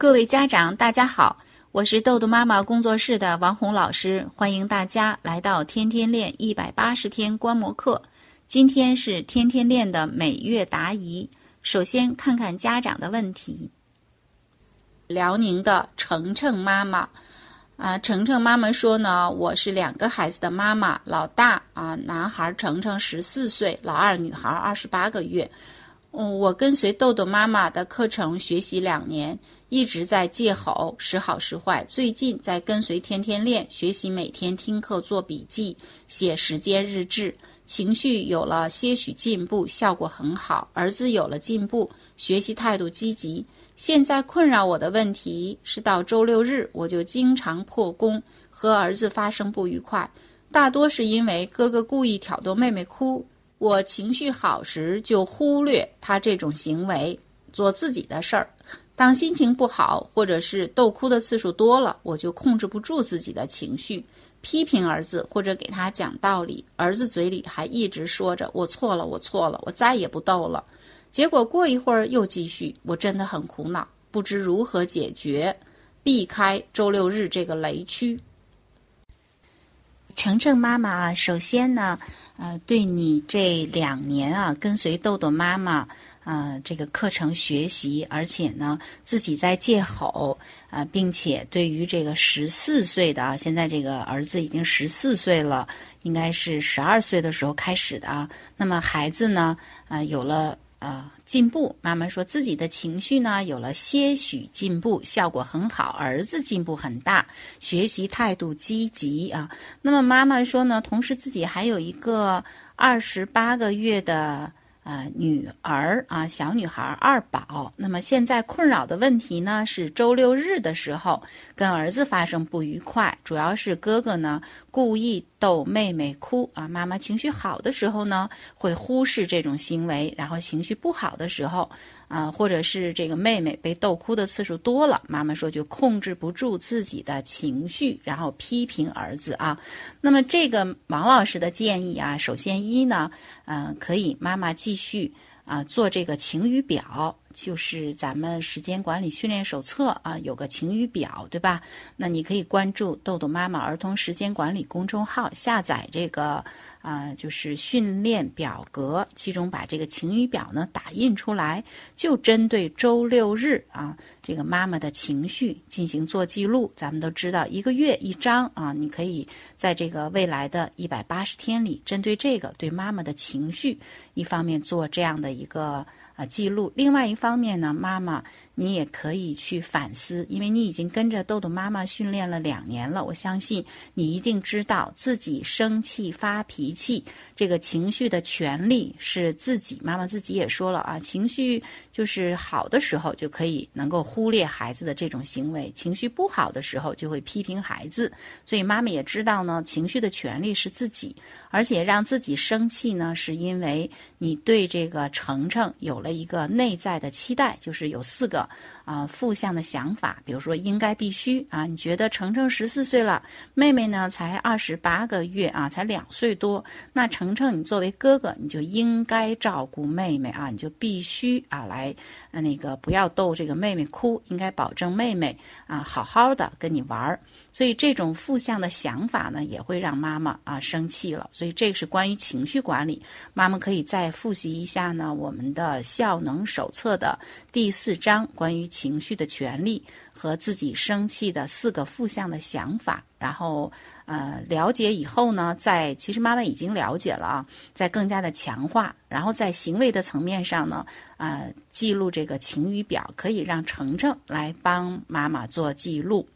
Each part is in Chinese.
各位家长，大家好，我是豆豆妈妈工作室的王红老师，欢迎大家来到天天练一百八十天观摩课。今天是天天练的每月答疑，首先看看家长的问题。辽宁的程程妈妈，啊，程程妈妈说呢，我是两个孩子的妈妈，老大啊，男孩程程十四岁，老二女孩二十八个月。嗯，我跟随豆豆妈妈的课程学习两年，一直在戒吼，时好时坏。最近在跟随天天练学习，每天听课做笔记，写时间日志，情绪有了些许进步，效果很好。儿子有了进步，学习态度积极。现在困扰我的问题是，到周六日我就经常破功，和儿子发生不愉快，大多是因为哥哥故意挑逗妹妹哭。我情绪好时就忽略他这种行为，做自己的事儿；当心情不好或者是逗哭的次数多了，我就控制不住自己的情绪，批评儿子或者给他讲道理。儿子嘴里还一直说着“我错了，我错了，我再也不逗了”，结果过一会儿又继续。我真的很苦恼，不知如何解决，避开周六日这个雷区。程程妈妈啊，首先呢。呃，对你这两年啊，跟随豆豆妈妈啊这个课程学习，而且呢自己在戒吼啊，并且对于这个十四岁的啊，现在这个儿子已经十四岁了，应该是十二岁的时候开始的啊。那么孩子呢，啊有了。啊，进步！妈妈说自己的情绪呢有了些许进步，效果很好。儿子进步很大，学习态度积极啊。那么妈妈说呢，同时自己还有一个二十八个月的。啊，女儿啊，小女孩二宝。那么现在困扰的问题呢，是周六日的时候跟儿子发生不愉快，主要是哥哥呢故意逗妹妹哭啊。妈妈情绪好的时候呢，会忽视这种行为，然后情绪不好的时候。啊，或者是这个妹妹被逗哭的次数多了，妈妈说就控制不住自己的情绪，然后批评儿子啊。那么这个王老师的建议啊，首先一呢，嗯，可以妈妈继续。啊，做这个晴雨表，就是咱们时间管理训练手册啊，有个晴雨表，对吧？那你可以关注豆豆妈妈儿童时间管理公众号，下载这个啊，就是训练表格，其中把这个晴雨表呢打印出来，就针对周六日啊，这个妈妈的情绪进行做记录。咱们都知道，一个月一张啊，你可以在这个未来的一百八十天里，针对这个对妈妈的情绪，一方面做这样的。一个啊记录，另外一方面呢，妈妈你也可以去反思，因为你已经跟着豆豆妈妈训练了两年了，我相信你一定知道自己生气发脾气这个情绪的权利是自己。妈妈自己也说了啊，情绪就是好的时候就可以能够忽略孩子的这种行为，情绪不好的时候就会批评孩子。所以妈妈也知道呢，情绪的权利是自己，而且让自己生气呢，是因为你对这个。程程有了一个内在的期待，就是有四个啊负向的想法，比如说应该必须啊，你觉得程程十四岁了，妹妹呢才二十八个月啊，才两岁多，那程程你作为哥哥，你就应该照顾妹妹啊，你就必须啊来那个不要逗这个妹妹哭，应该保证妹妹啊好好的跟你玩儿。所以这种负向的想法呢，也会让妈妈啊生气了。所以这个是关于情绪管理，妈妈可以再复习一下呢。我们的效能手册的第四章关于情绪的权利和自己生气的四个负向的想法，然后呃了解以后呢，在其实妈妈已经了解了啊，在更加的强化，然后在行为的层面上呢，呃记录这个晴雨表，可以让程程来帮妈妈做记录。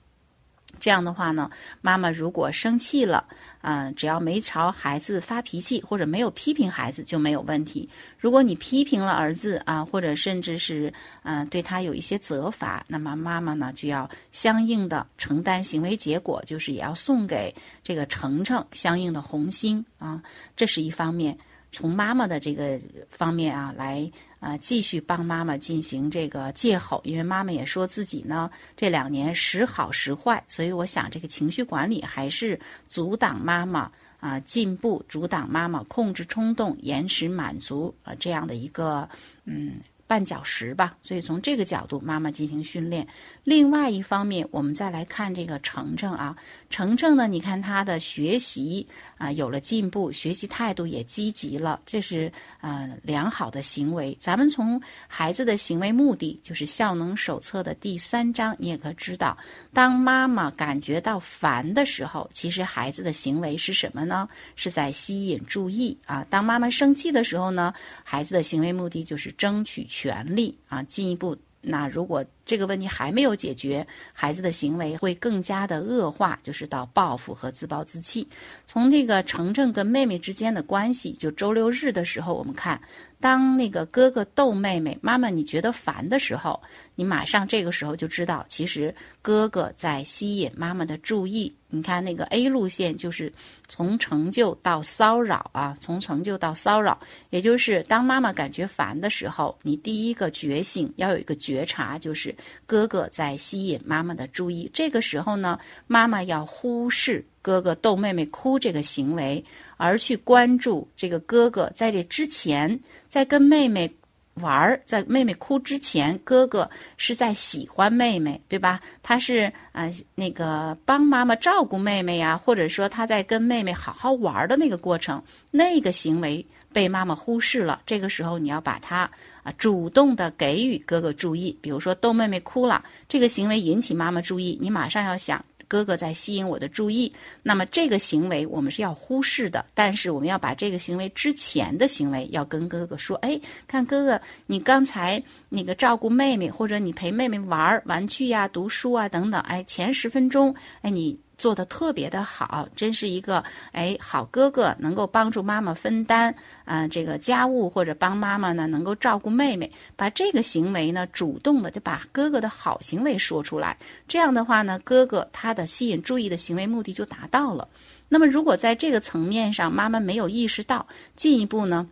这样的话呢，妈妈如果生气了，嗯，只要没朝孩子发脾气，或者没有批评孩子就没有问题。如果你批评了儿子啊，或者甚至是嗯对他有一些责罚，那么妈妈呢就要相应的承担行为结果，就是也要送给这个程程相应的红星啊，这是一方面。从妈妈的这个方面啊，来啊继续帮妈妈进行这个戒吼，因为妈妈也说自己呢这两年时好时坏，所以我想这个情绪管理还是阻挡妈妈啊进步，阻挡妈妈控制冲动、延迟满足啊这样的一个嗯。绊脚石吧。所以从这个角度，妈妈进行训练。另外一方面，我们再来看这个程程啊，程程呢，你看他的学习啊有了进步，学习态度也积极了，这是呃良好的行为。咱们从孩子的行为目的，就是效能手册的第三章，你也可知道，当妈妈感觉到烦的时候，其实孩子的行为是什么呢？是在吸引注意啊。当妈妈生气的时候呢，孩子的行为目的就是争取权利啊，进一步。那如果这个问题还没有解决，孩子的行为会更加的恶化，就是到报复和自暴自弃。从这个程程跟妹妹之间的关系，就周六日的时候，我们看。当那个哥哥逗妹妹，妈妈你觉得烦的时候，你马上这个时候就知道，其实哥哥在吸引妈妈的注意。你看那个 A 路线就是从成就到骚扰啊，从成就到骚扰，也就是当妈妈感觉烦的时候，你第一个觉醒要有一个觉察，就是哥哥在吸引妈妈的注意。这个时候呢，妈妈要忽视。哥哥逗妹妹哭这个行为，而去关注这个哥哥在这之前，在跟妹妹玩儿，在妹妹哭之前，哥哥是在喜欢妹妹，对吧？他是啊，那个帮妈妈照顾妹妹呀，或者说他在跟妹妹好好玩的那个过程，那个行为被妈妈忽视了。这个时候你要把他啊主动的给予哥哥注意，比如说逗妹妹哭了，这个行为引起妈妈注意，你马上要想。哥哥在吸引我的注意，那么这个行为我们是要忽视的。但是我们要把这个行为之前的行为要跟哥哥说：“哎，看哥哥，你刚才那个照顾妹妹，或者你陪妹妹玩玩具呀、读书啊等等，哎，前十分钟，哎你。”做的特别的好，真是一个哎好哥哥，能够帮助妈妈分担啊这个家务，或者帮妈妈呢能够照顾妹妹，把这个行为呢主动的就把哥哥的好行为说出来，这样的话呢，哥哥他的吸引注意的行为目的就达到了。那么如果在这个层面上妈妈没有意识到，进一步呢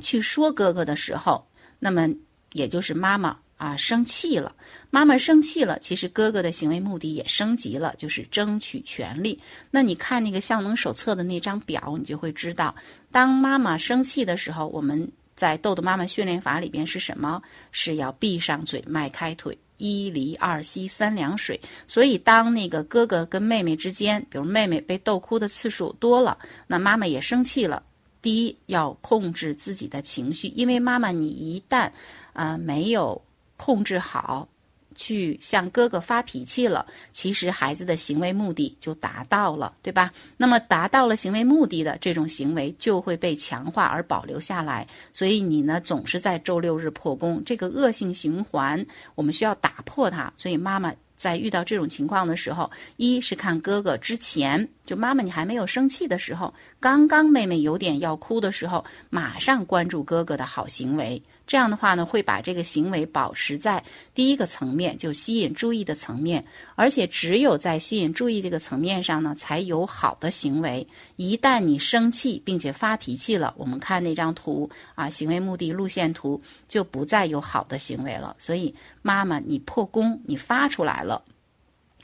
去说哥哥的时候，那么也就是妈妈。啊，生气了，妈妈生气了。其实哥哥的行为目的也升级了，就是争取权利。那你看那个效能手册的那张表，你就会知道，当妈妈生气的时候，我们在豆豆妈妈训练法里边是什么？是要闭上嘴，迈开腿，一离二吸三凉水。所以当那个哥哥跟妹妹之间，比如妹妹被逗哭的次数多了，那妈妈也生气了。第一要控制自己的情绪，因为妈妈你一旦啊没有。控制好，去向哥哥发脾气了，其实孩子的行为目的就达到了，对吧？那么达到了行为目的的这种行为就会被强化而保留下来，所以你呢总是在周六日破功，这个恶性循环我们需要打破它。所以妈妈在遇到这种情况的时候，一是看哥哥之前。就妈妈，你还没有生气的时候，刚刚妹妹有点要哭的时候，马上关注哥哥的好行为。这样的话呢，会把这个行为保持在第一个层面，就吸引注意的层面。而且只有在吸引注意这个层面上呢，才有好的行为。一旦你生气并且发脾气了，我们看那张图啊，行为目的路线图就不再有好的行为了。所以妈妈，你破功，你发出来了。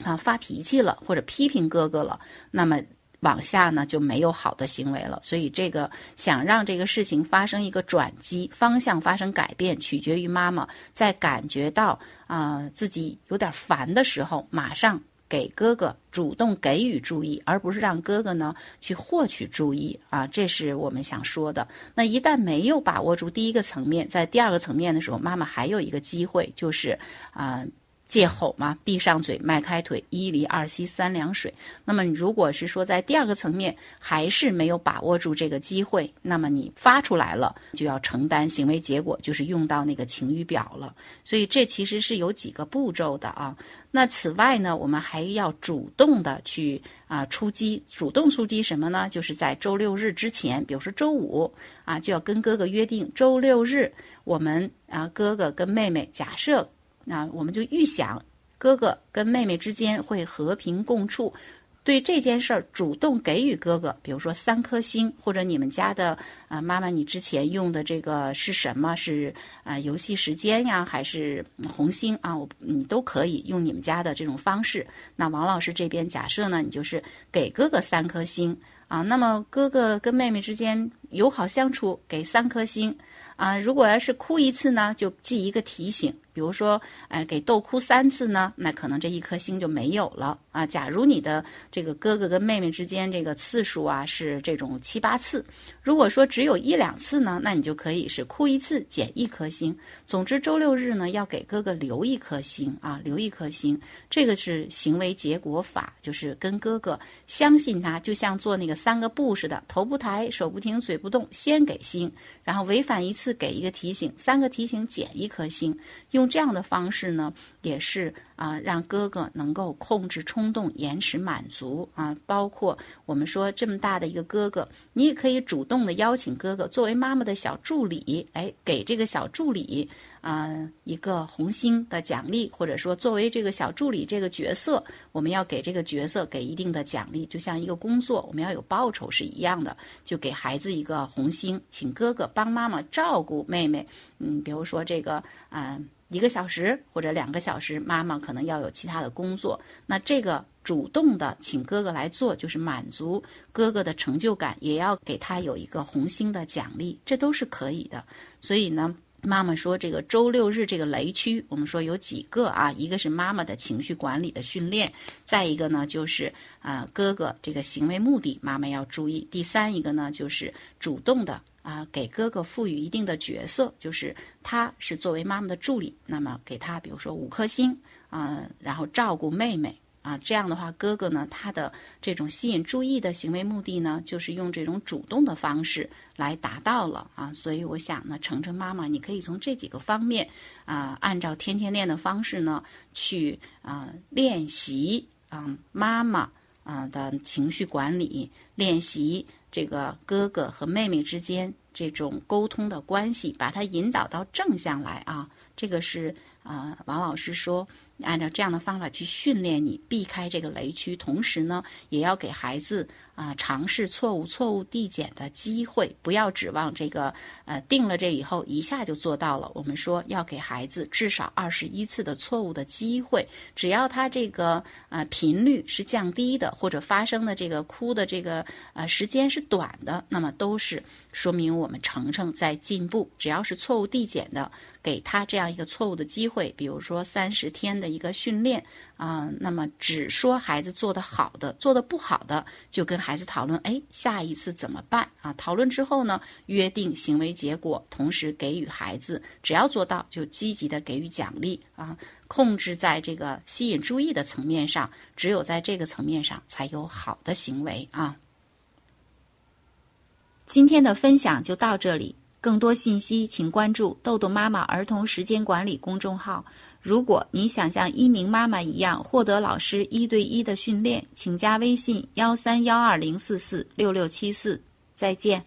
啊，发脾气了或者批评哥哥了，那么往下呢就没有好的行为了。所以这个想让这个事情发生一个转机，方向发生改变，取决于妈妈在感觉到啊自己有点烦的时候，马上给哥哥主动给予注意，而不是让哥哥呢去获取注意啊。这是我们想说的。那一旦没有把握住第一个层面，在第二个层面的时候，妈妈还有一个机会，就是啊。借吼嘛，闭上嘴，迈开腿，一离二吸三凉水。那么如果是说在第二个层面还是没有把握住这个机会，那么你发出来了就要承担行为结果，就是用到那个晴雨表了。所以这其实是有几个步骤的啊。那此外呢，我们还要主动的去啊出击，主动出击什么呢？就是在周六日之前，比如说周五啊，就要跟哥哥约定，周六日我们啊哥哥跟妹妹假设。那我们就预想，哥哥跟妹妹之间会和平共处，对这件事儿主动给予哥哥，比如说三颗星，或者你们家的啊妈妈，你之前用的这个是什么？是啊游戏时间呀，还是红星啊？我你都可以用你们家的这种方式。那王老师这边假设呢，你就是给哥哥三颗星。啊。那么哥哥跟妹妹之间友好相处，给三颗星啊。如果要是哭一次呢，就记一个提醒。比如说，哎，给逗哭三次呢，那可能这一颗星就没有了啊。假如你的这个哥哥跟妹妹之间这个次数啊是这种七八次，如果说只有一两次呢，那你就可以是哭一次减一颗星。总之，周六日呢要给哥哥留一颗星啊，留一颗星。这个是行为结果法，就是跟哥哥相信他，就像做那个三个不似的，头不抬，手不停，嘴不动，先给星，然后违反一次给一个提醒，三个提醒减一颗星，用。这样的方式呢，也是啊，让哥哥能够控制冲动，延迟满足啊。包括我们说这么大的一个哥哥，你也可以主动的邀请哥哥作为妈妈的小助理，哎，给这个小助理啊一个红星的奖励，或者说作为这个小助理这个角色，我们要给这个角色给一定的奖励，就像一个工作我们要有报酬是一样的，就给孩子一个红星，请哥哥帮妈妈照顾妹妹。嗯，比如说这个啊。一个小时或者两个小时，妈妈可能要有其他的工作，那这个主动的请哥哥来做，就是满足哥哥的成就感，也要给他有一个红星的奖励，这都是可以的。所以呢，妈妈说这个周六日这个雷区，我们说有几个啊，一个是妈妈的情绪管理的训练，再一个呢就是啊哥哥这个行为目的，妈妈要注意。第三一个呢就是主动的。啊，给哥哥赋予一定的角色，就是他是作为妈妈的助理，那么给他比如说五颗星啊，然后照顾妹妹啊，这样的话，哥哥呢，他的这种吸引注意的行为目的呢，就是用这种主动的方式来达到了啊。所以我想呢，程程妈妈，你可以从这几个方面啊，按照天天练的方式呢，去啊练习啊妈妈啊的情绪管理，练习。这个哥哥和妹妹之间这种沟通的关系，把它引导到正向来啊，这个是啊，王老师说。按照这样的方法去训练你，避开这个雷区，同时呢，也要给孩子啊尝试错误、错误递减的机会，不要指望这个呃定了这以后一下就做到了。我们说要给孩子至少二十一次的错误的机会，只要他这个呃频率是降低的，或者发生的这个哭的这个呃时间是短的，那么都是。说明我们程程在进步，只要是错误递减的，给他这样一个错误的机会，会比如说三十天的一个训练啊，那么只说孩子做的好的，做的不好的，就跟孩子讨论，哎，下一次怎么办啊？讨论之后呢，约定行为结果，同时给予孩子，只要做到就积极的给予奖励啊，控制在这个吸引注意的层面上，只有在这个层面上才有好的行为啊。今天的分享就到这里，更多信息请关注“豆豆妈妈儿童时间管理”公众号。如果你想像一鸣妈妈一样获得老师一对一的训练，请加微信幺三幺二零四四六六七四。再见。